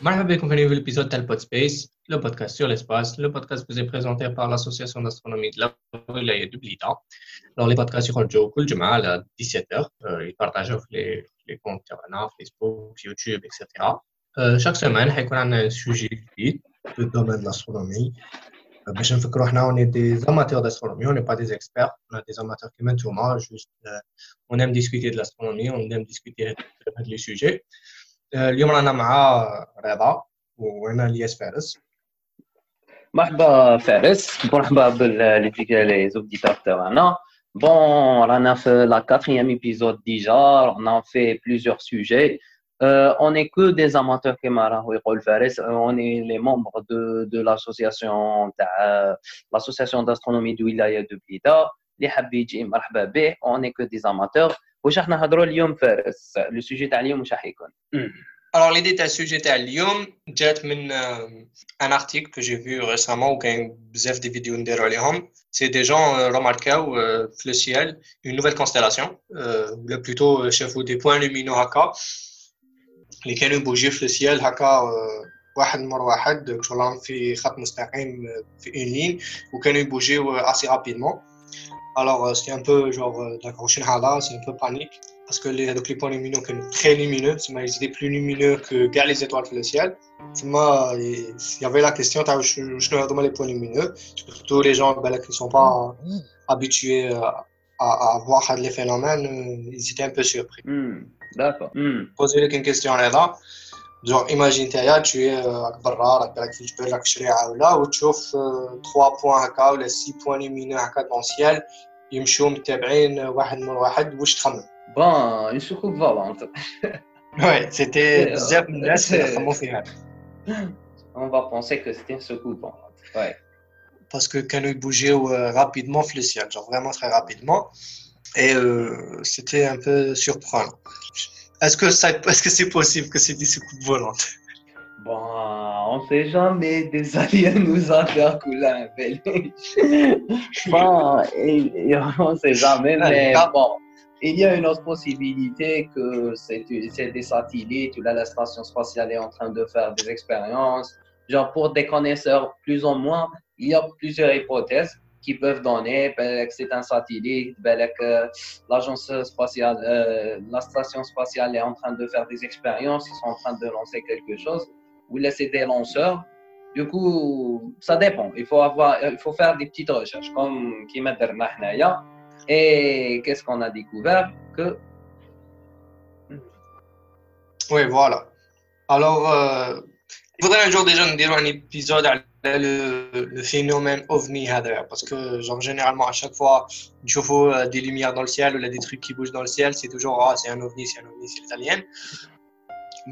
Marhaba avec un nouvel épisode de Space, le podcast sur l'espace. Le podcast vous est présenté par l'Association d'astronomie de la Wilaya de Blida. Alors, les podcasts sur le jour, à 17h. ils partagent les, les comptes Facebook, YouTube, etc. Euh, chaque semaine, il y a un sujet du domaine de l'astronomie. باش نفكروا حنا on est des amateurs d'astronomie, on n'est pas des experts, on est des amateurs qui maintenant juste euh, on aime discuter de l'astronomie, on aime discuter de les sujets. اليوم رانا مع رضا وانا الياس فارس مرحبا فارس مرحبا باللي زوديتور تاعنا Bon, on a fait la quatrième épisode déjà, on a fait plusieurs sujets. Euh, on n'est que des amateurs comme Fares, on est les membres de, de l'association l'association d'astronomie de Wilaya de Blida. Les Habidji, مرحبا به, on n'est que des amateurs. واش راح نهضروا اليوم فارس لو سوجي تاع اليوم واش راح يكون Alors, l'idée de ce sujet à Lyon, c'est un article que j'ai vu récemment où il y a des vidéos de C'est des gens euh, remarqué euh, le ciel une nouvelle constellation, euh, ou plutôt chef des points lumineux haka. Les canons bougent le ciel haka. واحد مره واحد شغل في خط مستقيم في une ligne وكانوا يبوجيو assez rapidement alors c'est un peu genre d'accord c'est un peu panique parce que les, donc les points lumineux sont très lumineux, ils étaient plus lumineux que gars les étoiles dans le ciel. Il y avait la question, je ne les points lumineux, surtout les gens ben, qui ne sont pas habitués à, à, voir les phénomènes, ils étaient un peu surpris. Hmm, d'accord. Hmm. Poser une question là, genre imagine tu es à Barra, tu peux là, où tu vois 3 points ou 6 points lumineux dans le ciel, ils me chouent, ils me واحد من واحد واش تخمم Bon, une soucoupe volante. ouais, c'était On va penser que c'était une soucoupe volante. Ouais. Parce que quand il bougeait euh, rapidement le ciel, genre vraiment très rapidement. Et euh, c'était un peu surprenant. Est-ce que c'est est -ce c'est possible que c'est des soucoupes volantes Bon, on sait jamais des aliens nous couler un bon, et, on sait jamais, mais bon. Il y a une autre possibilité que c'est des satellites où la station spatiale est en train de faire des expériences. Genre pour des connaisseurs plus ou moins, il y a plusieurs hypothèses qui peuvent donner ben, c'est un satellite, ben, que l'agence spatiale, euh, la station spatiale est en train de faire des expériences, ils sont en train de lancer quelque chose, ou laisser des lanceurs. Du coup, ça dépend. Il faut avoir, il faut faire des petites recherches comme qui Nahnaïa. Et qu'est-ce qu'on a découvert? Que. Oui, voilà. Alors, euh, il faudrait un jour déjà nous dire un épisode à le, le phénomène ovni parce que genre généralement à chaque fois tu vois des lumières dans le ciel ou là, des trucs qui bougent dans le ciel c'est toujours ah c'est un ovni c'est un ovni c'est les aliens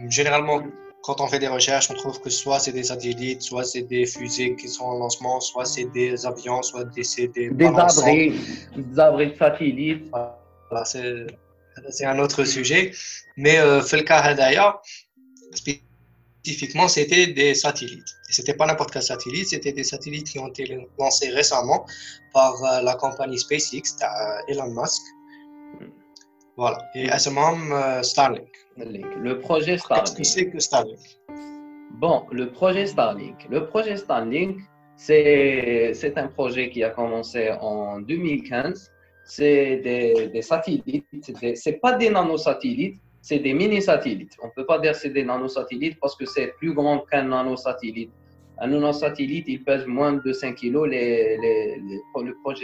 généralement quand on fait des recherches, on trouve que soit c'est des satellites, soit c'est des fusées qui sont en lancement, soit c'est des avions, soit des, des, des abris, des abris de satellites. Voilà, c'est un autre sujet. Mais euh, Felka d'ailleurs, c'était des satellites. Et c'était pas n'importe quel satellite, c'était des satellites qui ont été lancés récemment par euh, la compagnie SpaceX, euh, Elon Musk. Voilà. Et à ce moment, Starlink. Le projet Starlink. Qu'est-ce que c'est que Starlink? Bon, le projet Starlink. Le projet Starlink, c'est un projet qui a commencé en 2015. C'est des, des, satellites. Ce pas des nanosatellites, c'est des mini-satellites. On ne peut pas dire que c'est des nanosatellites parce que c'est plus grand qu'un nanosatellite. Un nanosatellite, il pèse moins de 5 kg. Les,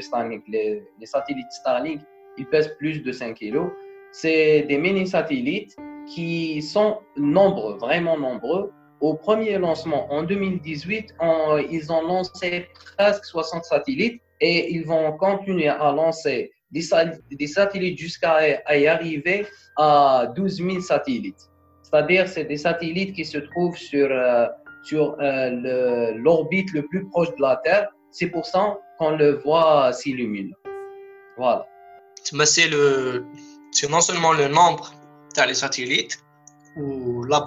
Starlink, les satellites Starlink, ils pèsent plus de 5 kg. C'est des mini-satellites qui sont nombreux, vraiment nombreux. Au premier lancement en 2018, ils ont lancé presque 60 satellites et ils vont continuer à lancer des, satellites jusqu'à y arriver à 12 000 satellites. C'est-à-dire c'est des satellites qui se trouvent sur, euh, sur euh, l'orbite le, plus proche de la Terre. C'est pour ça qu'on le voit s'illuminer. Voilà. C'est non seulement le nombre les satellites ou la,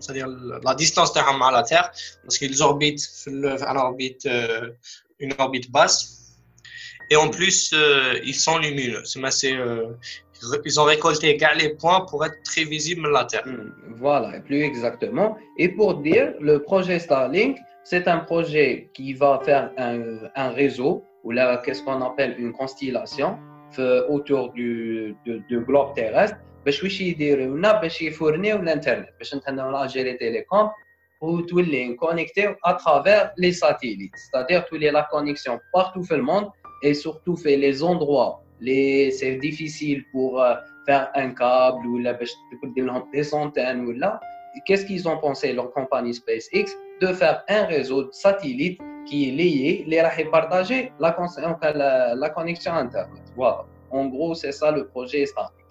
c'est-à-dire la distance à la Terre, parce qu'ils orbitent euh, une orbite basse. Et en plus, euh, ils sont lumineux. C'est, euh, ils ont récolté les points pour être très visibles la Terre. Hmm, voilà, plus exactement. Et pour dire, le projet Starlink, c'est un projet qui va faire un, un réseau, ou là, qu'est-ce qu'on appelle une constellation, autour du, du, globe terrestre, باش واش يديروا لنا باش يفورنيو الانترنت باش نتناو لا جيري تيليكوم وتولي كونيكتي à travers les satellites c'est-à-dire تولي la connexion partout dans le monde et surtout fait les endroits. Les c'est difficile pour euh, faire un câble ou la des centaines ou là. Qu'est-ce qu'ils ont pensé leur compagnie SpaceX de faire un réseau satellite qui est lié les rahi partager la, euh, la, la connexion internet. Voilà. En gros c'est ça le projet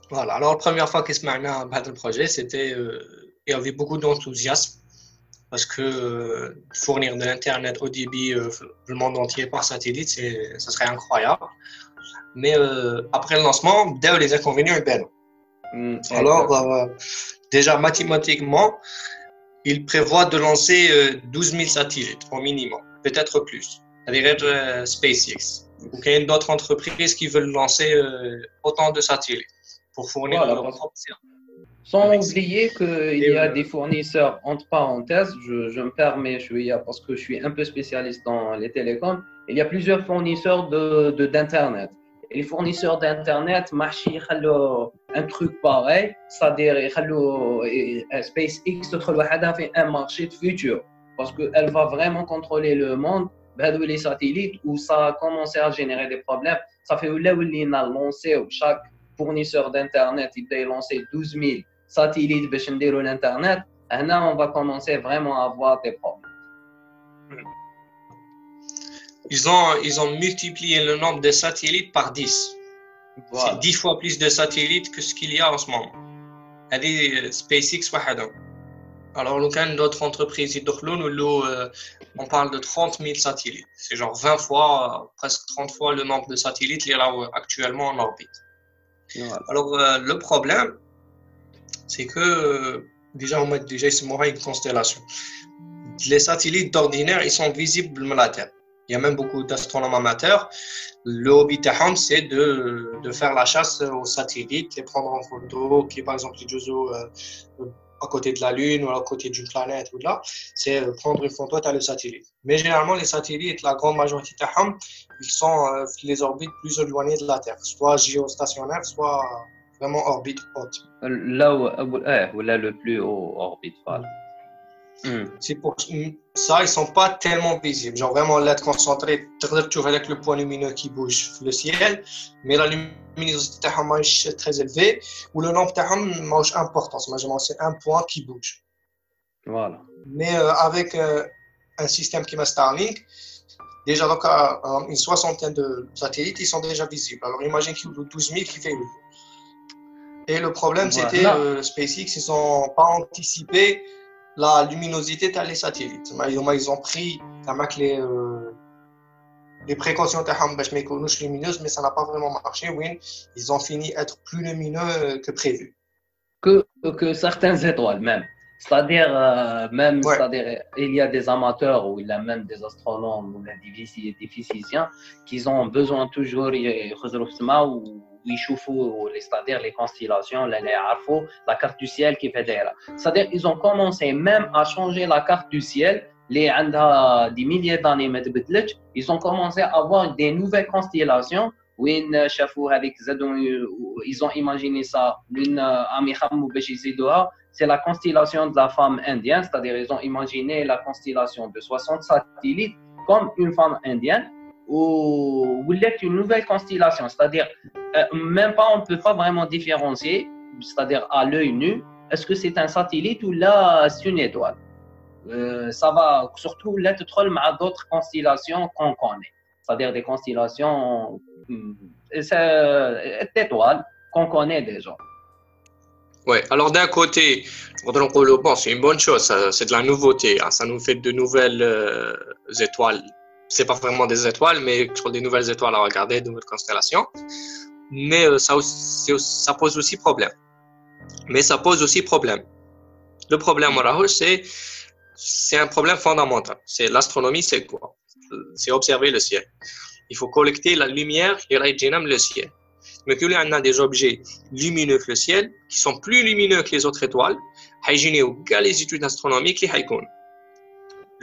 voilà. Alors la première fois qu'est-ce qu'on a le projet c'était euh, il y avait beaucoup d'enthousiasme parce que euh, fournir de l'internet au débit euh, le monde entier par satellite, c'est, ça serait incroyable. Mais euh, après le lancement, dès les inconvénients, ben. Mm, Alors, déjà mathématiquement, il prévoit de lancer 12 000 satellites au minimum, peut-être plus. C'est-à-dire SpaceX. Ou il y a d'autres entreprises qui veulent lancer autant de satellites pour fournir leur propre service. Sans oublier qu'il y a des fournisseurs, entre parenthèses, je, me permets, je suis, parce que je suis un peu spécialiste dans les télécoms, il y a plusieurs fournisseurs d'Internet. De, les fournisseurs d'Internet, un truc pareil, c'est-à-dire SpaceX fait un marché de futur parce qu'elle va vraiment contrôler le monde. Les satellites, où ça a commencé à générer des problèmes, ça fait où a lancé chaque fournisseur d'Internet, il a lancé 12 000 satellites باش نديروا l'internet هنا on va commencer vraiment à avoir des problèmes ils ont ils ont multiplié le nombre de satellites par 10 voilà. c'est 10 fois plus de satellites que ce qu'il y a en ce moment هذه SpaceX وحدهم alors le cas d'autres entreprises euh, on parle de 30 000 satellites c'est genre 20 fois presque 30 fois le nombre de satellites qui est là actuellement en orbite voilà. alors euh, le problème c'est que euh, déjà, on met déjà une constellation. Les satellites d'ordinaire, ils sont visibles de la Terre. Il y a même beaucoup d'astronomes amateurs. Le hobby c'est de, de, faire la chasse aux satellites, les prendre en photo, qui par exemple les euh, à côté de la Lune ou à côté d'une planète ou là, c'est euh, prendre une photo à le satellite. Mais généralement, les satellites, la grande majorité ils sont les orbites plus éloignées de la Terre, soit géostationnaires, soit vraiment orbite haute. Là où, eh, là le plus haut orbite, voilà. Hmm. C'est pour ça, ils sont pas tellement visibles. Genre vraiment l'être concentré, tu vois avec le point lumineux qui bouge le ciel, mais la luminosité est très élevée ou le nombre de importance. C'est un point qui bouge. Voilà. Mais euh, avec euh, un système qui met Starlink, déjà donc, une soixantaine de satellites, ils sont déjà visibles. Alors imagine qu'il y a 12 000 qui fait et le problème, c'était euh, SpaceX, ils n'ont pas anticipé la luminosité des les satellites. Ils ont pris les, euh, les précautions de lumineuses, mais ça n'a pas vraiment marché. Oui, ils ont fini être plus lumineux euh, que prévu. Que, que certaines étoiles, même. C'est-à-dire, euh, même, c'est-à-dire, il y a des amateurs ou il y a même des astronomes ou des physiciens qui ont besoin toujours ou c'est-à-dire les constellations, la carte du ciel qui fait C'est-à-dire ils ont commencé même à changer la carte du ciel. Les des milliers d'années, ils ont commencé à avoir des nouvelles constellations. Ils ont imaginé ça. C'est la constellation de la femme indienne, c'est-à-dire ils ont imaginé la constellation de 60 satellites comme une femme indienne ou une nouvelle constellation, c'est-à-dire euh, même pas, on ne peut pas vraiment différencier, c'est-à-dire à, l'œil nu, est-ce que c'est un satellite ou là c'est une étoile? Euh, ça va surtout l'être à d'autres constellations qu'on connaît, c'est-à-dire des constellations euh, d'étoiles qu'on connaît déjà. Oui, alors d'un côté, bon, c'est une bonne chose, c'est de la nouveauté, hein. ça nous fait de nouvelles étoiles. C'est pas vraiment des étoiles, mais des nouvelles étoiles à regarder, de nouvelles constellations mais euh, ça, pose aussi problème. Mais ça pose aussi problème. Le problème, c'est c'est un problème fondamental. C'est l'astronomie, c'est quoi? C'est observer le ciel. il faut collecter la lumière le ciel. Mais que on a des objets lumineux que le ciel, qui sont plus lumineux que les autres étoiles, il les études astronomiques qui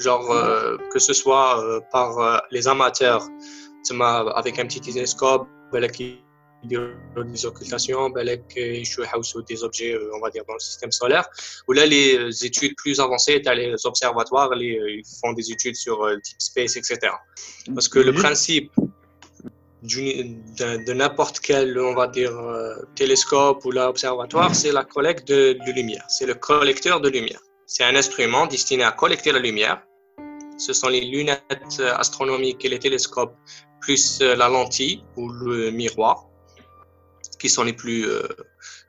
Genre, euh, que ce soit euh, par euh, les amateurs, avec un petit télescope, des occultations, des objets, on va dire, dans le système solaire. Ou là, les études plus avancées, tu les observatoires, ils font des études sur le type space, etc. Parce que le principe de, n'importe quel, on va dire, télescope ou l'observatoire, c'est la collecte de, de lumière. C'est le collecteur de lumière. C'est un instrument destiné à collecter la lumière. Ce sont les lunettes astronomiques et les télescopes, plus la lentille ou le miroir qui sont les plus euh,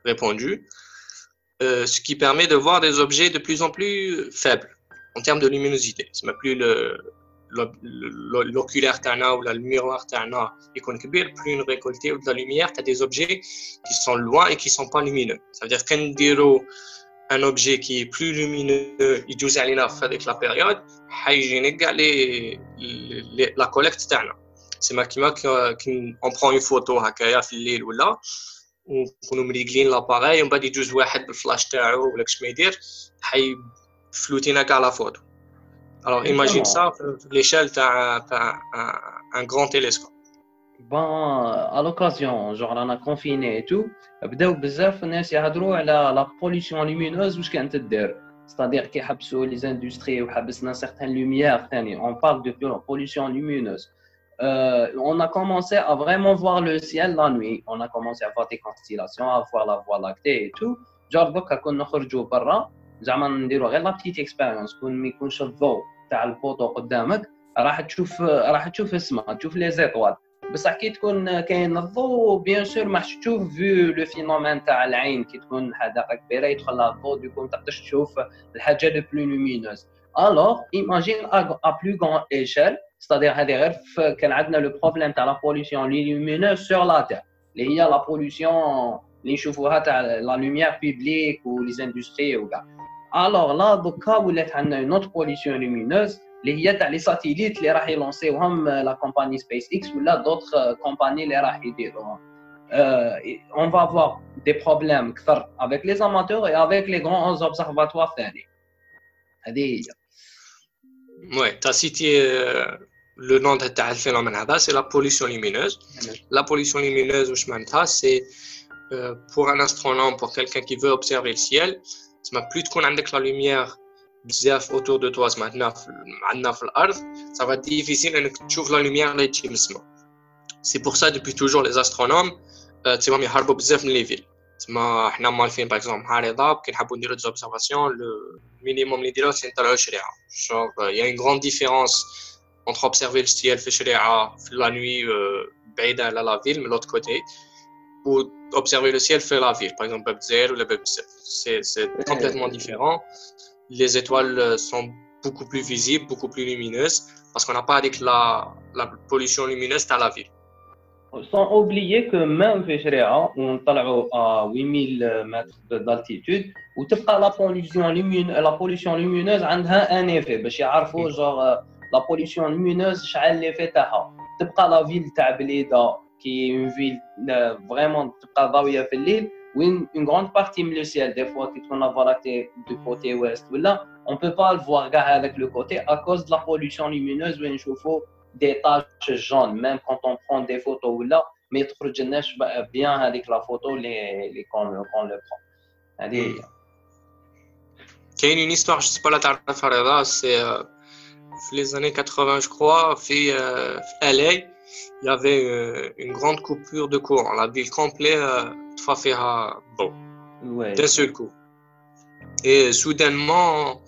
répandus, euh, ce qui permet de voir des objets de plus en plus faibles en termes de luminosité. Ce plus l'oculaire tana ou le miroir tana et qu'on plus ou de la lumière, tu as des objets qui sont loin et qui ne sont pas lumineux. Ça veut dire qu'un objet qui est plus lumineux, il doit avec la période, حيجي نكاع لي لا كوليكت تاعنا سما كيما كي اون برون اون فوتو هكايا في الليل ولا ونكونوا مريقلين لاباغاي ومن بعد يجوز واحد بالفلاش تاعو ولا كش ما يدير حي فلوتينا كاع لا فوتو الوغ ايماجين سا في ليشيل تاع تاع ان غران تيليسكوب بون ا لوكازيون جونغ رانا كونفيني اي تو بداو بزاف الناس يهضروا على لا بوليسيون لومينوز واش كانت دير c'est-à-dire كي حبسوا les industries وحبسنا certaines lumières ثاني on parle de pollution lumineuse euh, on a commencé à vraiment voir le ciel la nuit. On a commencé à voir des constellations, à voir la voie lactée et tout. Genre, donc, quand on خرجوا برا زعما نديروا غير لا بتيت اكسبيريونس كون ما يكونش الضوء تاع البوطو قدامك راح تشوف راح تشوف السماء تشوف لي زيطوال بصح كي تكون كاين الضوء بيان سور ما تشوف فيو لو فينومين تاع العين. كي تكون حدقه كبيرة يدخل الضوء ديكو ما تقدرش تشوف الحاجة لو بلو لومينوز الوغ ايماجين ا بلو غون ايشيل c'est-à-dire هذه غير كان عندنا لو بروبليم تاع لا بوليسيون لومينوز سور لا تير اللي هي لا بوليسيون اللي نشوفوها تاع لا لوميير بيبليك ولي زاندستري وكاع الوغ لا دوكا ولات عندنا اون اوت بوليسيون لومينوز اللي هي تاع لي ساتيليت اللي راح يلونسيوهم لا كومباني سبيس اكس ولا دوطخ كومباني اللي راح يديروهم on va avoir des problèmes كثر avec les amateurs et avec les grands observatoires ثاني هذه هي Ouais, tu as cité le nom de ce phénomène, c'est la pollution lumineuse. La pollution lumineuse, c'est euh, pour un astronome, pour quelqu'un qui veut observer le ciel, c'est plus de avec la lumière autour de toi, ça va être difficile de voir la lumière C'est pour ça, depuis toujours, les astronomes, euh, c'est même les villes. تما حنا مالفين باغ اكزومبل نهار يضرب كي نحبوا نديرو دوبزرفاسيون لو مينيموم اللي نديروه سي نطلعو شريعه جونغ يا اون غروند ديفيرونس entre observer le ciel في شريعه في لا نوي بعيده على لا فيل من لوت كوتي ou observer le ciel fait la ville par exemple باب زير ولا باب c'est c'est complètement différent les étoiles sont beaucoup plus visibles beaucoup plus lumineuses parce qu'on n'a pas avec la la pollution lumineuse à la ville sans oublier que même في شريعه ونطلعوا à 8000 متر d'altitude وتبقى لا pollution lumineuse la pollution lumineuse عندها ان ايفي باش يعرفوا جوغ لا pollution lumineuse شحال ليفي تاعها تبقى لا فيل تاع بليده كي اون فيل فريمون تبقى ضاويه في الليل ou une, grande partie du ciel des fois qui tourne la du mm. côté ouest. Ou là on peut pas le voir avec le côté à cause de la pollution lumineuse ou chauffe des taches jaunes même quand on prend des photos. Ou là mais bien avec la photo les, les qu'on, le prend. Allez. Il y a une histoire, je ne sais pas la tarif, c'est euh, les années 80, je crois, puis, euh, LA, il y avait euh, une, grande coupure de courant. La ville complète fait bon, ouais. d'un seul coup. Et soudainement,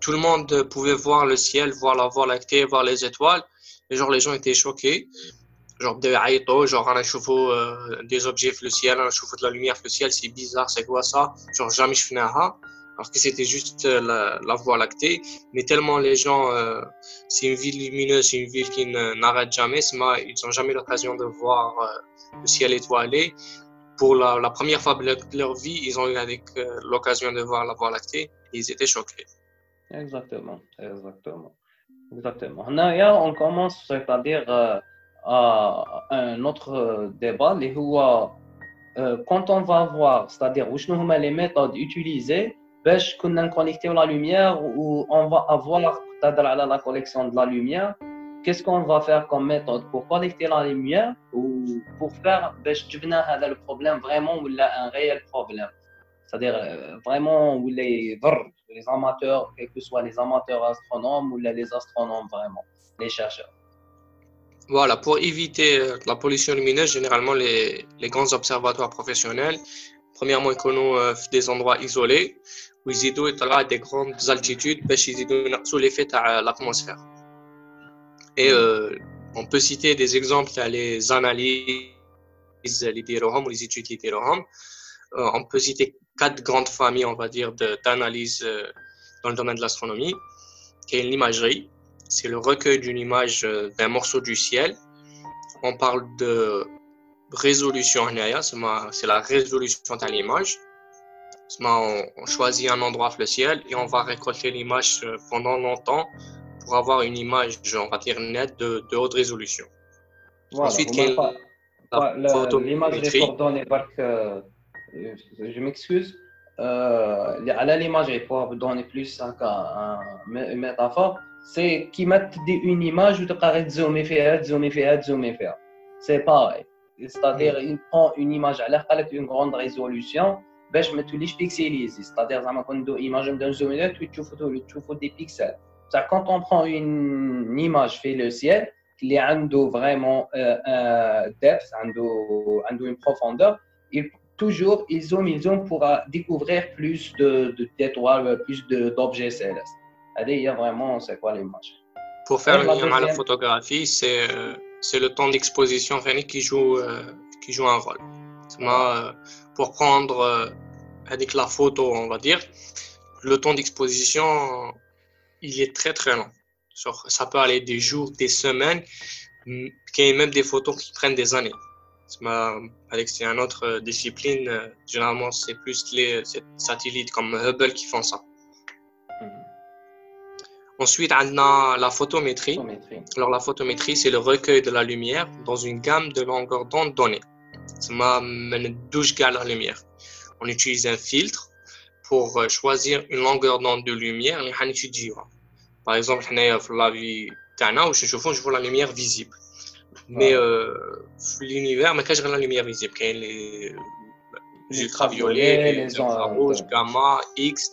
tout le monde pouvait voir le ciel, voir la voie lactée, voir les étoiles. Et genre, les gens étaient choqués. Genre, genre, on a chauffé euh, des objets le ciel, on a chauffé de la lumière le ciel, c'est bizarre, c'est quoi ça? Genre, jamais je finis alors que c'était juste euh, la, la, voie lactée. Mais tellement les gens, euh, c'est une ville lumineuse, c'est une ville qui n'arrête jamais, ils n'ont jamais l'occasion de voir le ciel étoilé. Pour la, première fois de leur vie, ils ont eu l'occasion de voir la voie lactée et ils étaient choqués. Exactement, exactement. Exactement. on commence, c'est-à-dire, euh, à un autre débat, les euh, quand on va voir, c'est-à-dire où sont les méthodes utilisées pour connecter la lumière ou on va avoir la collection de la lumière qu'est-ce qu'on va faire comme méthode? Pour collecter la lumière ou pour faire le problème vraiment ou un réel problème. C'est-à-dire euh, vraiment où les les amateurs quels que soient les amateurs astronomes ou les astronomes vraiment les chercheurs. Voilà, pour éviter euh, la pollution lumineuse, généralement les, les grands observatoires professionnels, premièrement, ils connaissent euh, des endroits isolés où ils ont des grandes altitudes parce qu'ils sous l'effet de l'atmosphère. Et euh, on peut citer des exemples, les analyses, les ou les études euh, on peut citer quatre grandes familles, on va dire, d'analyses dans le domaine de l'astronomie, qui est l'imagerie, c'est le recueil d'une image euh, d'un morceau du ciel. On parle de résolution, c'est la résolution de l'image. On choisit un endroit le ciel et on va récolter l'image euh, pendant longtemps pour avoir une image, on va dire, nette de, haute résolution. Ensuite, l'image est coordonnée par que, je m'excuse, euh, l'image, il faut donner plus une métaphore c'est qui mettent une image où tu peux zoomer faire, zoomer faire, zoomer faire. C'est pareil. C'est-à-dire, il prend une image à l'air avec une grande résolution, ben je mets tous les pixelisé. C'est-à-dire, quand on image d'un zoomer, tu vois des pixels. Quand on prend une image fait le ciel, qui a vraiment euh, un depth, une profondeur, il, toujours, ils zoom, ils zoom pour découvrir plus d'étoiles, de, plus d'objets célestes. Y a vraiment, c'est quoi l'image? Pour faire le lien à la photographie, c'est euh, c'est le temps d'exposition qui joue, euh, qui joue un rôle. Euh, pour prendre avec la photo, on va dire, le temps d'exposition, il est très très long. Ça peut aller des jours, des semaines, même des photos qui prennent des années. C'est une autre discipline. Généralement, c'est plus les satellites comme Hubble qui font ça. Ensuite, on a la photométrie. Alors, la photométrie, c'est le recueil de la lumière dans une gamme de longueur d'onde donnée. M'a douche la lumière. On utilise un filtre pour euh, choisir une longueur d'onde de lumière Par exemple, vie je vois la lumière visible. Mais euh, l'univers, mais la lumière visible, les, ultraviolets, les infrarouges, gamma, X,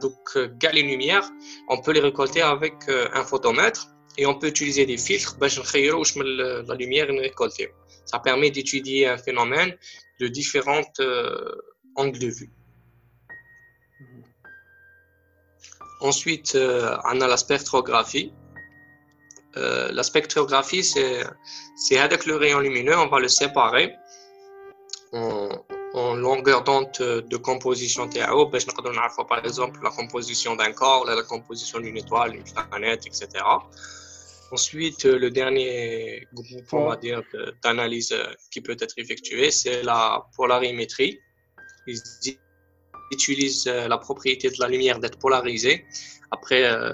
donc, euh, les lumières, on peut les récolter avec euh, un photomètre et on peut utiliser des filtres pour la lumière récoltée. Ça permet d'étudier un phénomène de différents euh, angles de vue. Ensuite, on a la spectrographie. la spectrographie, c'est avec le rayon lumineux, on va le séparer en longueur d'onde de composition TAO, ben, par exemple la composition d'un corps, la composition d'une étoile, d'une planète, etc. Ensuite, le dernier groupe, on va dire, d'analyse qui peut être effectué, c'est la polarimétrie. Ils utilisent la propriété de la lumière d'être polarisée après euh,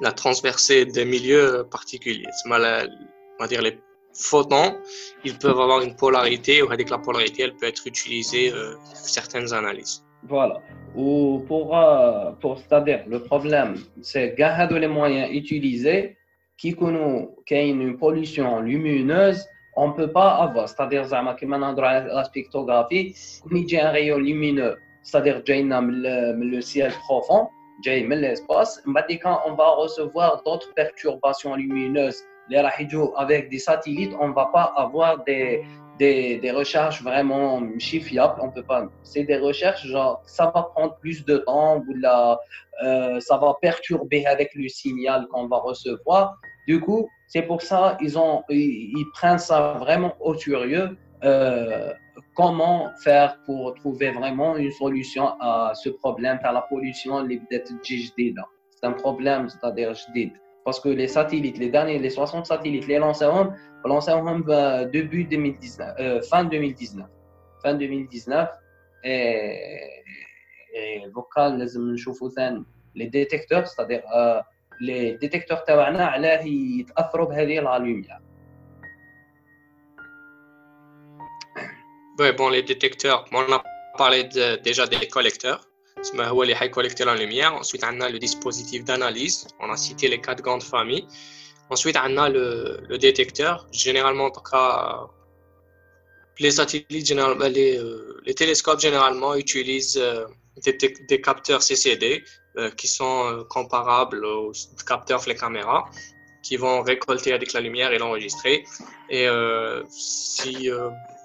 la transversée des milieux particuliers. Va dire les photons, ils peuvent avoir une polarité, ou avec la polarité, elle peut être utilisée euh, certaines analyses. Voilà. Ou pour, euh, pour c'est-à-dire, le problème, c'est que les moyens utilisés, qui connaissent une pollution lumineuse, on ne peut pas avoir. C'est-à-dire, maintenant, dans la spectrographie, quand il y a un rayon lumineux, c'est-à-dire, le ciel profond, l'espace, on va recevoir d'autres perturbations lumineuses les radios avec des satellites, on ne va pas avoir des, des, recherches vraiment fiables. On peut pas. C'est des recherches, genre, ça va prendre plus de temps, ou la, euh, ça va perturber avec le signal qu'on va recevoir. Du coup, c'est pour ça ils ont, ils, prennent ça vraiment au sérieux. Euh, comment faire pour trouver vraiment une solution à ce problème par la pollution C'est un problème, c'est-à-dire parce que les satellites, les derniers, les 60 satellites, les lancés en début 2019, euh, fin 2019. Fin 2019. Et, et vocal, les détecteurs, c'est-à-dire euh, les détecteurs تاعنا علاه يتاثروا بهذه la lumière Oui, bon, les détecteurs, on a parlé déjà des collecteurs. C'est les collecter la lumière. Ensuite, on a le dispositif d'analyse. On a cité les quatre grandes familles. Ensuite, on a le, le détecteur. Généralement, en tout cas, les satellites, généralement, les, euh, les télescopes, généralement, utilisent euh, des, des, capteurs CCD euh, qui sont comparables aux capteurs les caméras qui vont récolter avec la lumière et l'enregistrer. Et si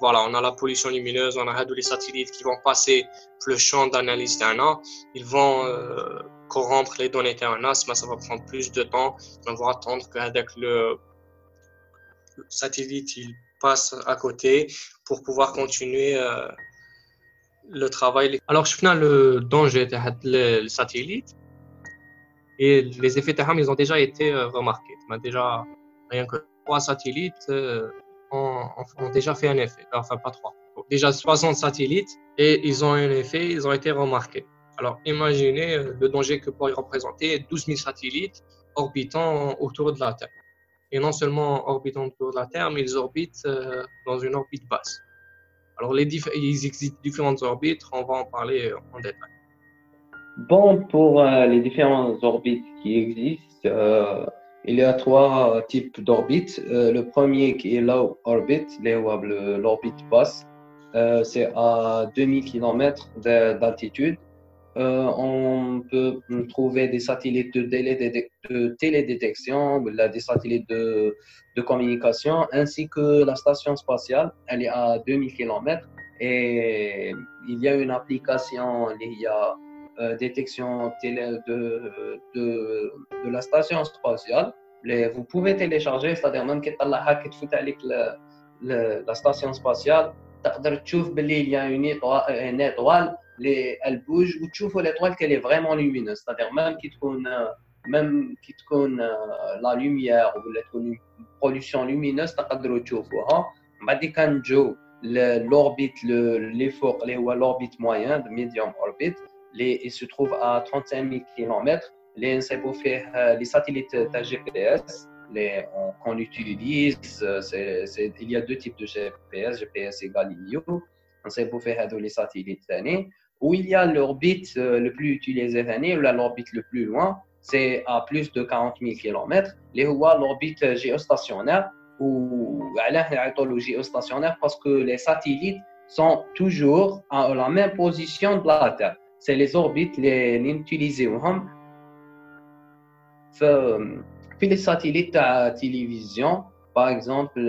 voilà, on a la pollution lumineuse, on a les satellites qui vont passer le champ d'analyse d'un an, ils vont corrompre les données d'un an, ça va prendre plus de temps. On va attendre qu'avec le satellite, il passe à côté pour pouvoir continuer euh, le travail. Alors, je le danger de satellite et les effets de ils ont déjà été euh, remarqués. déjà, rien que trois satellites euh, ont, ont, déjà fait un effet. Enfin, pas trois. Déjà 60 satellites et ils ont un effet, ils ont été remarqués. Alors, imaginez le danger que pourrait représenter 12 000 satellites orbitant autour de la Terre et non seulement orbitant autour de la Terre, mais ils orbitent euh, dans une orbite basse. Alors, les il existe différentes orbites, on va en parler en détail. Bon, pour euh, les différentes orbites qui existent, euh, il y a trois types d'orbites. le premier qui est low orbit, l'orbite basse, c'est à 2000 km d'altitude. Euh, on peut trouver des satellites de, télédétection, des satellites de, communication, ainsi que la station spatiale. Elle est à 2000 km et il y a une application, il y a euh, détection télé de, de, la station spatiale. vous pouvez télécharger, c'est-à-dire même que avec la, la station spatiale, il y a une étoile les, elle bouge ou tu vois l'étoile qu'elle est vraiment lumineuse c'est-à-dire même qui même qui la lumière ou la pollution lumineuse تقدروا تشوفوها بعد كان جو l'orbite l'effort l'orbite moyen de medium orbit les, il se trouve à 35 000 km les les satellites de GPS les, qu'on utilise c'est, il y a deux types de GPS GPS et Galileo on sait pour faire les satellites où il y a l'orbite euh, le plus utilisé l'année, ou l'orbite le plus loin, c'est à plus de 40 000 km. L'orbite géostationnaire, ou la géostationnaire parce que les satellites sont toujours à la même position de la Terre. C'est les orbites les, les utilisées. les satellites de télévision, par exemple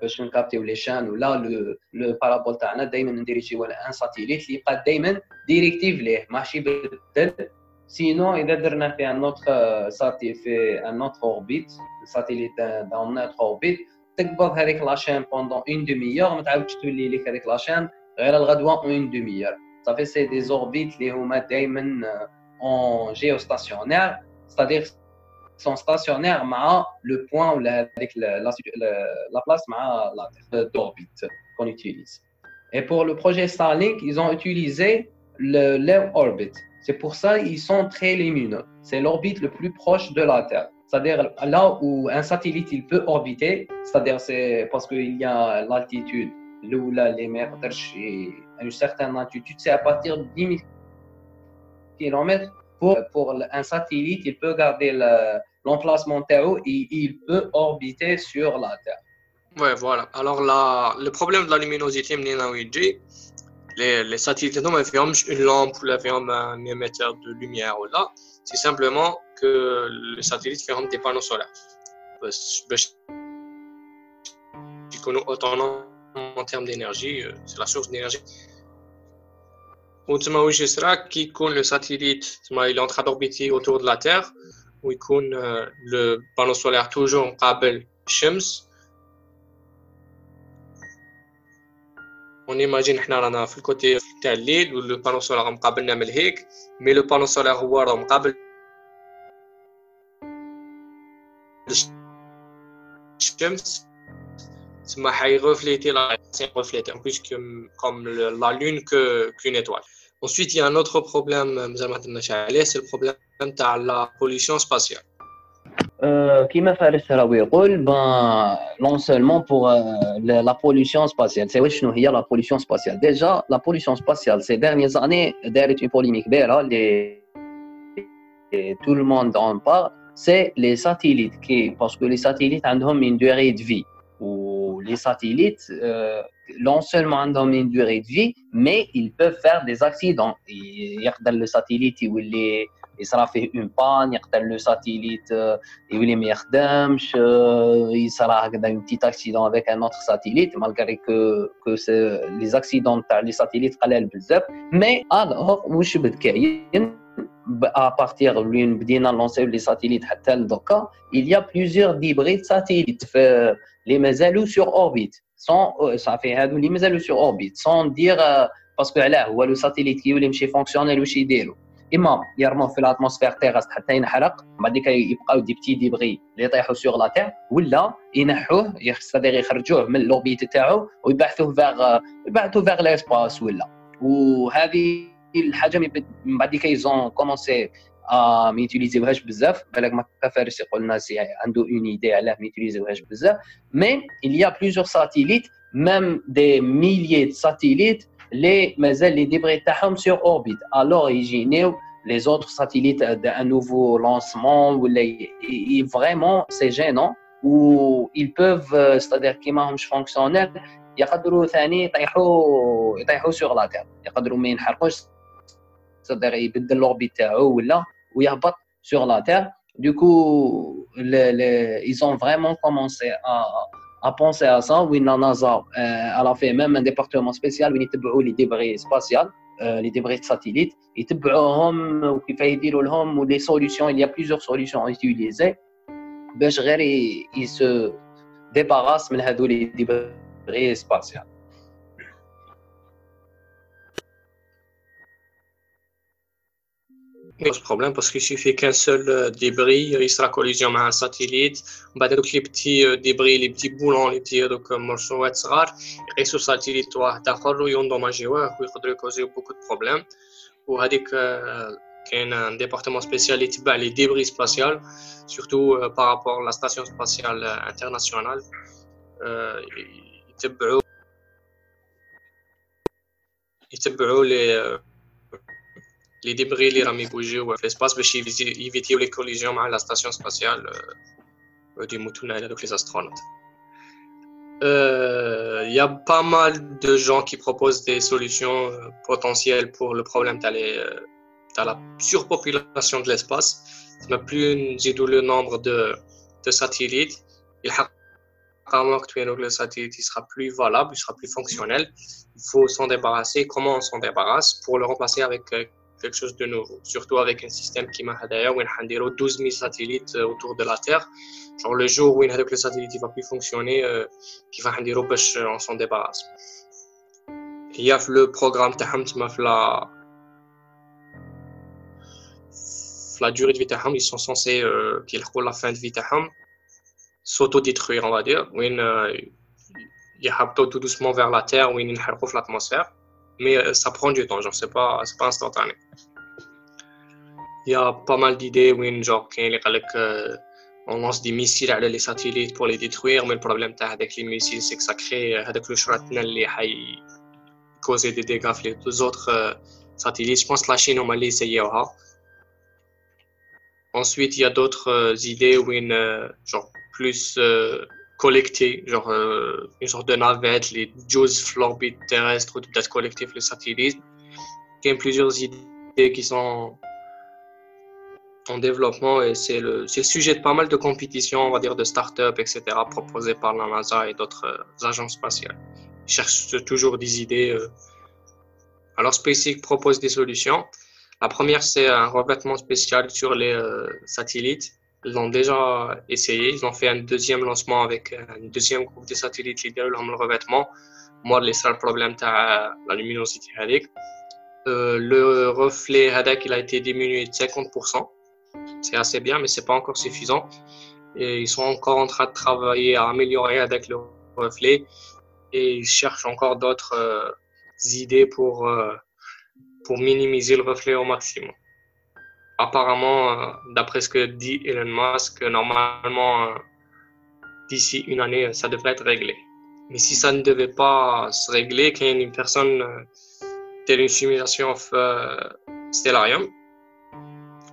باش نكابتيو لي شان ولا لو لو بارابول تاعنا دائما نديريجيو ان ساتيليت اللي يبقى دائما ديريكتيف ليه. ماشي يبدل سينو إذا درنا في ان اوتر ساتي في ان اوتر اوربيت ساتيليت دون نوتر اوربيت تقبض هذيك لاشين بوندون اون دومي اور ما تعاودش تولي لك هذيك لاشين غير الغدوة اون دومي اور صافي سي دي زوربيت اللي هما دائما اون جيوستاسيونير ستادير sont stationnaires مع le point ou la, la, la, place مع d'orbite qu'on utilise. Et pour le projet Starlink, ils ont utilisé le low orbit. C'est pour ça qu'ils sont très lumineux. C'est l'orbite le plus proche de la Terre. C'est-à-dire là où un satellite il peut orbiter, c'est-à-dire c'est parce qu'il y a l'altitude, là les mers à une certaine altitude, c'est à partir de 10 000 km. Pour, pour un satellite, il peut garder le, l'emplacement Théo et il peut orbiter sur la Terre. Ouais, voilà. Alors, le problème de la luminosité, les, les satellites, une lampe ou un émetteur de lumière ou là, c'est simplement que le satellite fait des panneaux solaires. autonome en termes d'énergie, euh, c'est la source d'énergie. Qui le satellite, il est en train d'orbiter autour de la Terre. ويكون البانو سولير توجو مقابل الشمس اون ايماجين حنا رانا في الكوتي تاع الليل ولو بانو سولار مقابلنا من الهيك مي لو بانو سولار هو راه مقابل الشمس تسمى حيغوفليتي لا سي غوفليتي بلوس كوم لا لون كو كون ايطوال Ensuite, il y a un autre problème, c'est le problème de la pollution spatiale. qui m'a fait ben, non seulement pour euh, la, pollution spatiale. C'est oui, il y a la pollution spatiale. Déjà, la pollution spatiale, ces dernières années, derrière une polémique, et tout le monde en parle, c'est les satellites, qui, parce que les satellites ont une durée de vie. Ou les satellites, euh, non seulement ont une durée de vie, mais ils peuvent faire des accidents. Il y a le satellite, il est يصرى فيه اون بان يقتل لو ساتيليت يولي ما يخدمش يصرى هكذا اون بتيت اكسيدون افيك ان اوتر ساتيليت مالغري كو كو لي زاكسيدون تاع لي ساتيليت قلال بزاف مي الوغ واش بد كاين à partir d'une بدينا لونسيو لي ساتيليت حتى لدوكا il y a plusieurs d'hybrides satellites في les مازالوا sur orbite Sans صافي هادو اللي مازالوا sur orbite sans dire باسكو علاه هو لو ساتيليت كيولي يمشي فونكسيونيل واش يديروا اما يرموه في الاتموسفير تيغاست حتى ينحرق بعد يبقاو دي بتي ديبغي اللي يطيحوا سيغ لا تير ولا ينحوه يستدير يخرجوه من لوبيت تاعو ويبعثوه فيغ يبعثوه فيغ ليسباس ولا وهذه الحاجة من بعد ذلك يزون كومونسي ما يوتيليزيوهاش بزاف بالك ما فارس يقول الناس عنده اون ايدي علاه ما يوتيليزيوهاش بزاف مي il y a plusieurs satellites même des milliers de satellites les مازال les débris تاعهم sur orbite alors يجينيو les autres satellites d'un nouveau lancement ou les, vraiment c'est gênant où ils peuvent c'est-à-dire qu'ils ماهمش fonctionnels يقدروا ثاني يطيحوا يطيحوا sur la terre يقدروا ما ينحرقوش c'est-à-dire يبدل l'orbite تاعو ولا ou Yahbat sur la terre. Du coup, les, ils ont vraiment commencé à, à penser à ça. Oui, la NASA, euh, elle a fait même un département spécial où ils étudient les débris spatiaux, euh, les débris de satellites. Ils les solutions. Il y a plusieurs solutions à utiliser. Ben, ils se débarrassent de les débris spatiaux. sera collision avec un satellite. On va dire les petits euh, débris, les petits boulons, les petits euh, morceaux, etc. Et ce satellite, d'accord, ils ont endommagé, il faudrait causer beaucoup de problèmes. Ou dire qu'il y a un département spécial les débris spatiaux, surtout par rapport à la station spatiale internationale. يتبعوا les les débris les ramis bougés ou l'espace pour éviter les collisions avec la station spatiale euh, du Mutuna donc les astronautes. Il euh, y a pas mal de gens qui proposent des solutions euh, potentielles pour le problème de la surpopulation de l'espace. Plus nous le nombre de, de satellites, il que le satellite il sera plus valable, il sera plus fonctionnel. Il faut s'en débarrasser. Comment on s'en débarrasse? Pour le remplacer avec quelque chose de nouveau. Surtout avec un système qui m'a où y a 12 000 satellites euh, autour de la Terre. Genre le jour où le satellite ne va plus fonctionner, euh, qui va dire on s'en débarrasse. Il y a le programme Taham la la durée de vie ils sont censés euh, qu'ils la fin de vie s'auto-détruire, on va dire. Euh, il y a tout doucement vers la Terre, où ils l'atmosphère mais euh, ça prend du temps, genre, c'est pas, pas instantané. Il y a pas mal d'idées, où genre, euh, on lance des missiles à les satellites pour les détruire, mais le problème avec les missiles, c'est que ça crée euh, le qui causer des dégâts sur les autres satellites. Je pense que la Chine, on va l'essayer. Ensuite, il y a d'autres idées où genre plus collecter, genre euh, une sorte de navette, les JAWS florbit terrestres, ou peut-être collecter les satellites. Il y a plusieurs idées qui sont en développement et c'est le, sujet de pas mal de compétitions, on va dire de start-up, etc., proposées par la NASA et d'autres euh, agences spatiales. Ils cherchent toujours des idées. Euh. Alors SpaceX propose des solutions. La première, c'est un revêtement spécial sur les satellites l'ont déjà essayé. Ils ont fait un deuxième lancement avec un deuxième groupe de satellites qui déroulent le revêtement. Moi, le seul problème, c'est la luminosité. Euh, le reflet il a été diminué de 50%. C'est assez bien, mais c'est pas encore suffisant. Et ils sont encore en train de travailler à améliorer avec le reflet et ils cherchent encore d'autres euh, idées pour, euh, pour minimiser le reflet au maximum. Apparemment, d'après ce que dit Elon Musk, normalement, d'ici une année, ça devrait être réglé. Mais si ça ne devait pas se régler, qu'il y ait une personne, telle une simulation Stellarium,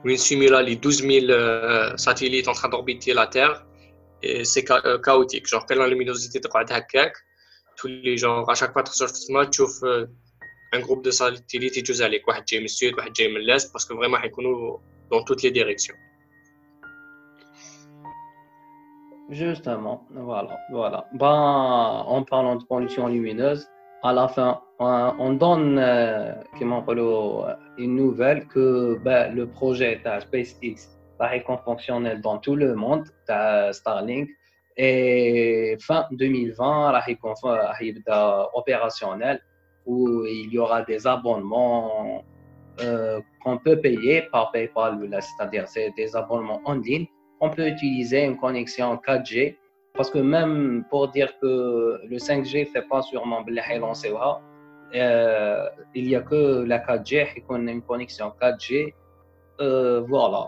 où il simule les 12 000 satellites en train d'orbiter la Terre, c'est chaotique. Genre, quelle luminosité de tous les jours, à chaque fois tu vois un groupe de satellites qui jouent avec un جاي من السود واحد جاي من l'est parce que vraiment حيكونوا dans toutes les directions. Justement, voilà, voilà. Ben, en parlant de pollution lumineuse, à la fin, on donne euh, euh, une nouvelle que ben, le projet de SpaceX va fonctionnel dans tout le monde, Starlink, et fin 2020, va opérationnel où il y aura des abonnements euh, qu'on peut payer par PayPal, c'est-à-dire c'est des abonnements en ligne. On peut utiliser une connexion 4G parce que même pour dire que le 5G ne fait pas sûrement euh, il n'y a que la 4G qui connaît une connexion 4G. Euh, voilà,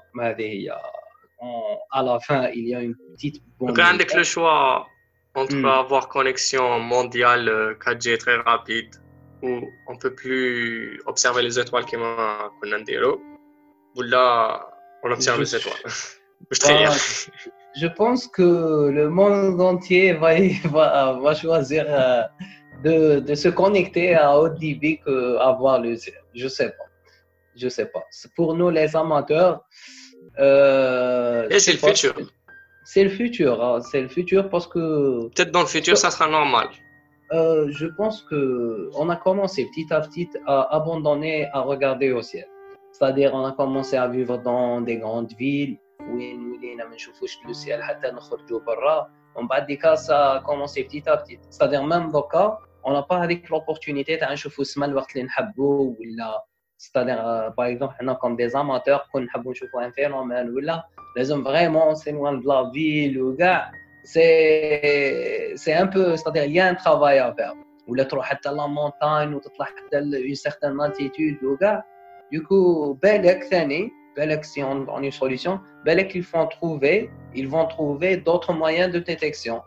à la fin, il y a une petite. Donc, le choix entre hmm. avoir connexion mondiale 4G très rapide où on peut plus observer les étoiles qui m'ont ou là on observe les étoiles. je pense que le monde entier va, va, va choisir euh, de, de, se connecter à haut débit qu'avoir le Je sais pas. Je sais pas. Pour nous, les amateurs. Euh, Et c'est le futur. C'est le futur. Hein. C'est le futur parce que. Peut-être dans le futur, ça sera normal. Euh, je pense que on a commencé petit à petit à abandonner à regarder au ciel. C'est-à-dire, on a commencé à vivre dans des grandes villes où ولينا ما نشوفوش لو سيال حتى نخرجوا برا ومن بعد ديكا سا كومونسي petit à petit c'est-à-dire même دوكا on n'a pas avec l'opportunité تاع نشوفوا السماء الوقت اللي نحبوا ولا c'est-à-dire par exemple حنا comme des amateurs كون نحبوا نشوفوا ان فينومين ولا لازم فريمون سي لوان دو لا فيل وكاع c'est un peu, c'est-à-dire il y a un travail à faire. Ou là, tu à la montagne, ou tu as une certaine altitude, ou gars. Du coup, Belek, Belek, si on a une solution, Belek, ils vont trouver, ils vont trouver d'autres moyens de détection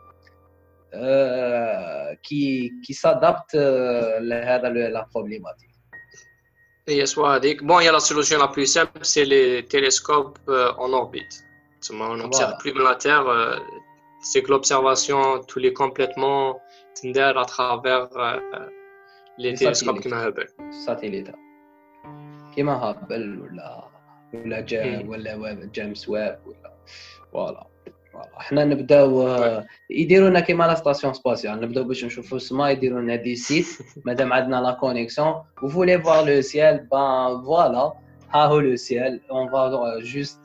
euh, qui, qui s'adaptent euh, à la problématique. Bon, il y a la solution la plus simple, c'est les télescopes euh, en orbite. On n'observe plus la Terre c'est que l'observation, tous les complètement à travers euh, les télescopes qui Hubble. Satellite. كيما هابل ولا ولا جا ولا جيمس ويب ولا فوالا فوالا حنا نبداو يديروا لنا كيما لا ستاسيون سباسيال نبداو باش نشوفوا السما يديروا لنا دي سيت مادام عندنا لا كونيكسيون و فولي فوار لو سيال بان فوالا ها هو لو سيال اون فا جوست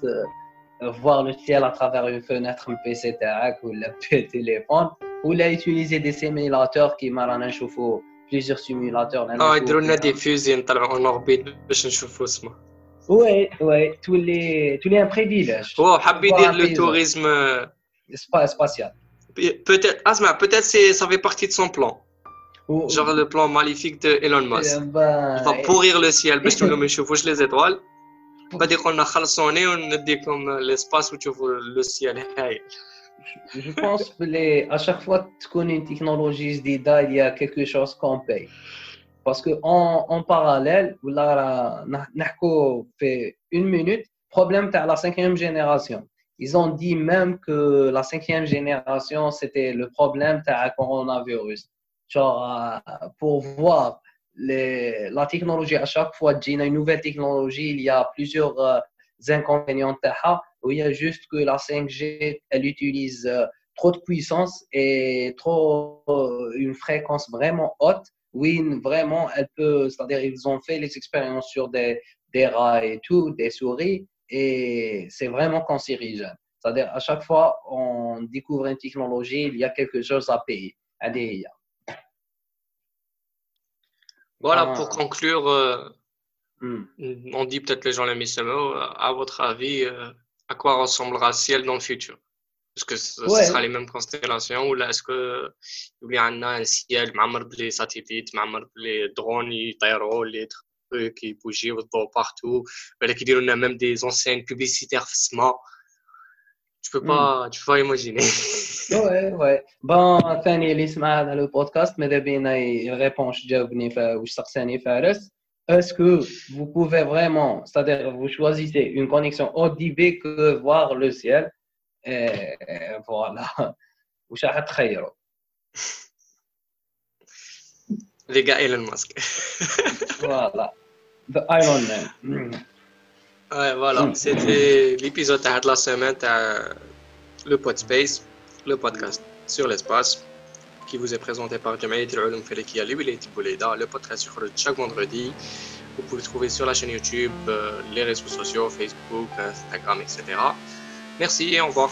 euh, voir le ciel à travers une fenêtre, le PC ou le téléphone, ou là, utiliser des simulateurs qui m'arrangent chauffe plusieurs simulateurs. Ah, ils ont des fusées en orbite pour chauffer ça. Oui, oui, tous les, tous les imprévillages. Wow, oh, le tourisme euh, spatial. Peut-être, Asma, peut-être ça fait partie de son plan. Oh, oh. Genre le plan maléfique de Musk. Eh ben, Il va eh. pourrir le ciel parce que nous, je les étoiles. غادي يقولنا خلصوني ونديكم ليسباس وتشوفوا لو سيال هايل Je pense que les, à chaque fois que tu connais une technologie جديدة, il y a quelque chose qu'on paye. Parce que en, en parallèle, là, نحكوا في une minute, problème de la cinquième génération. Ils ont dit même que la cinquième génération, c'était le problème de la coronavirus. Genre, pour voir la technologie, à chaque fois a une nouvelle technologie, il y a plusieurs euh, inconvénients. Où il y a juste que la 5G, elle utilise euh, trop de puissance et trop euh, une fréquence vraiment haute. Oui, vraiment, elle peut, c'est-à-dire, ils ont fait les expériences sur des, des rats et tout, des souris, et c'est vraiment cancérigène. C'est-à-dire, à chaque fois, on découvre une technologie, il y a quelque chose à payer. Voilà, ah. pour conclure, euh, hmm. on dit peut-être les gens la euh, à votre avis, euh, à quoi ressemblera le ciel dans le futur? Est-ce que ce, sera les mêmes constellations ou là, est-ce qu'il y a un ciel, les satellites, les drones, les qui bougeaient partout. Il y a même des enseignes publicitaires Tu peux pas, tu peux pas imaginer. ouais, ouais. Bon, ثاني اللي سمع هذا لو بودكاست ماذا بينا يريبون جاوبني واش سقساني فارس est-ce que vous pouvez vraiment, c'est-à-dire vous choisissez une connexion ODB que voir le ciel et voilà. وش راح تخيروا؟ Les gars Elon Musk. voilà. The Iron Man. Ouais, voilà. Mm. C'était l'épisode de la semaine de le Podspace, le podcast sur l'espace, qui vous est présenté par Jamaït Ulum Felekia, le podcast sur chaque vendredi. Vous pouvez le trouver sur la chaîne YouTube, euh, les réseaux sociaux, Facebook, Instagram, etc. Merci et au revoir.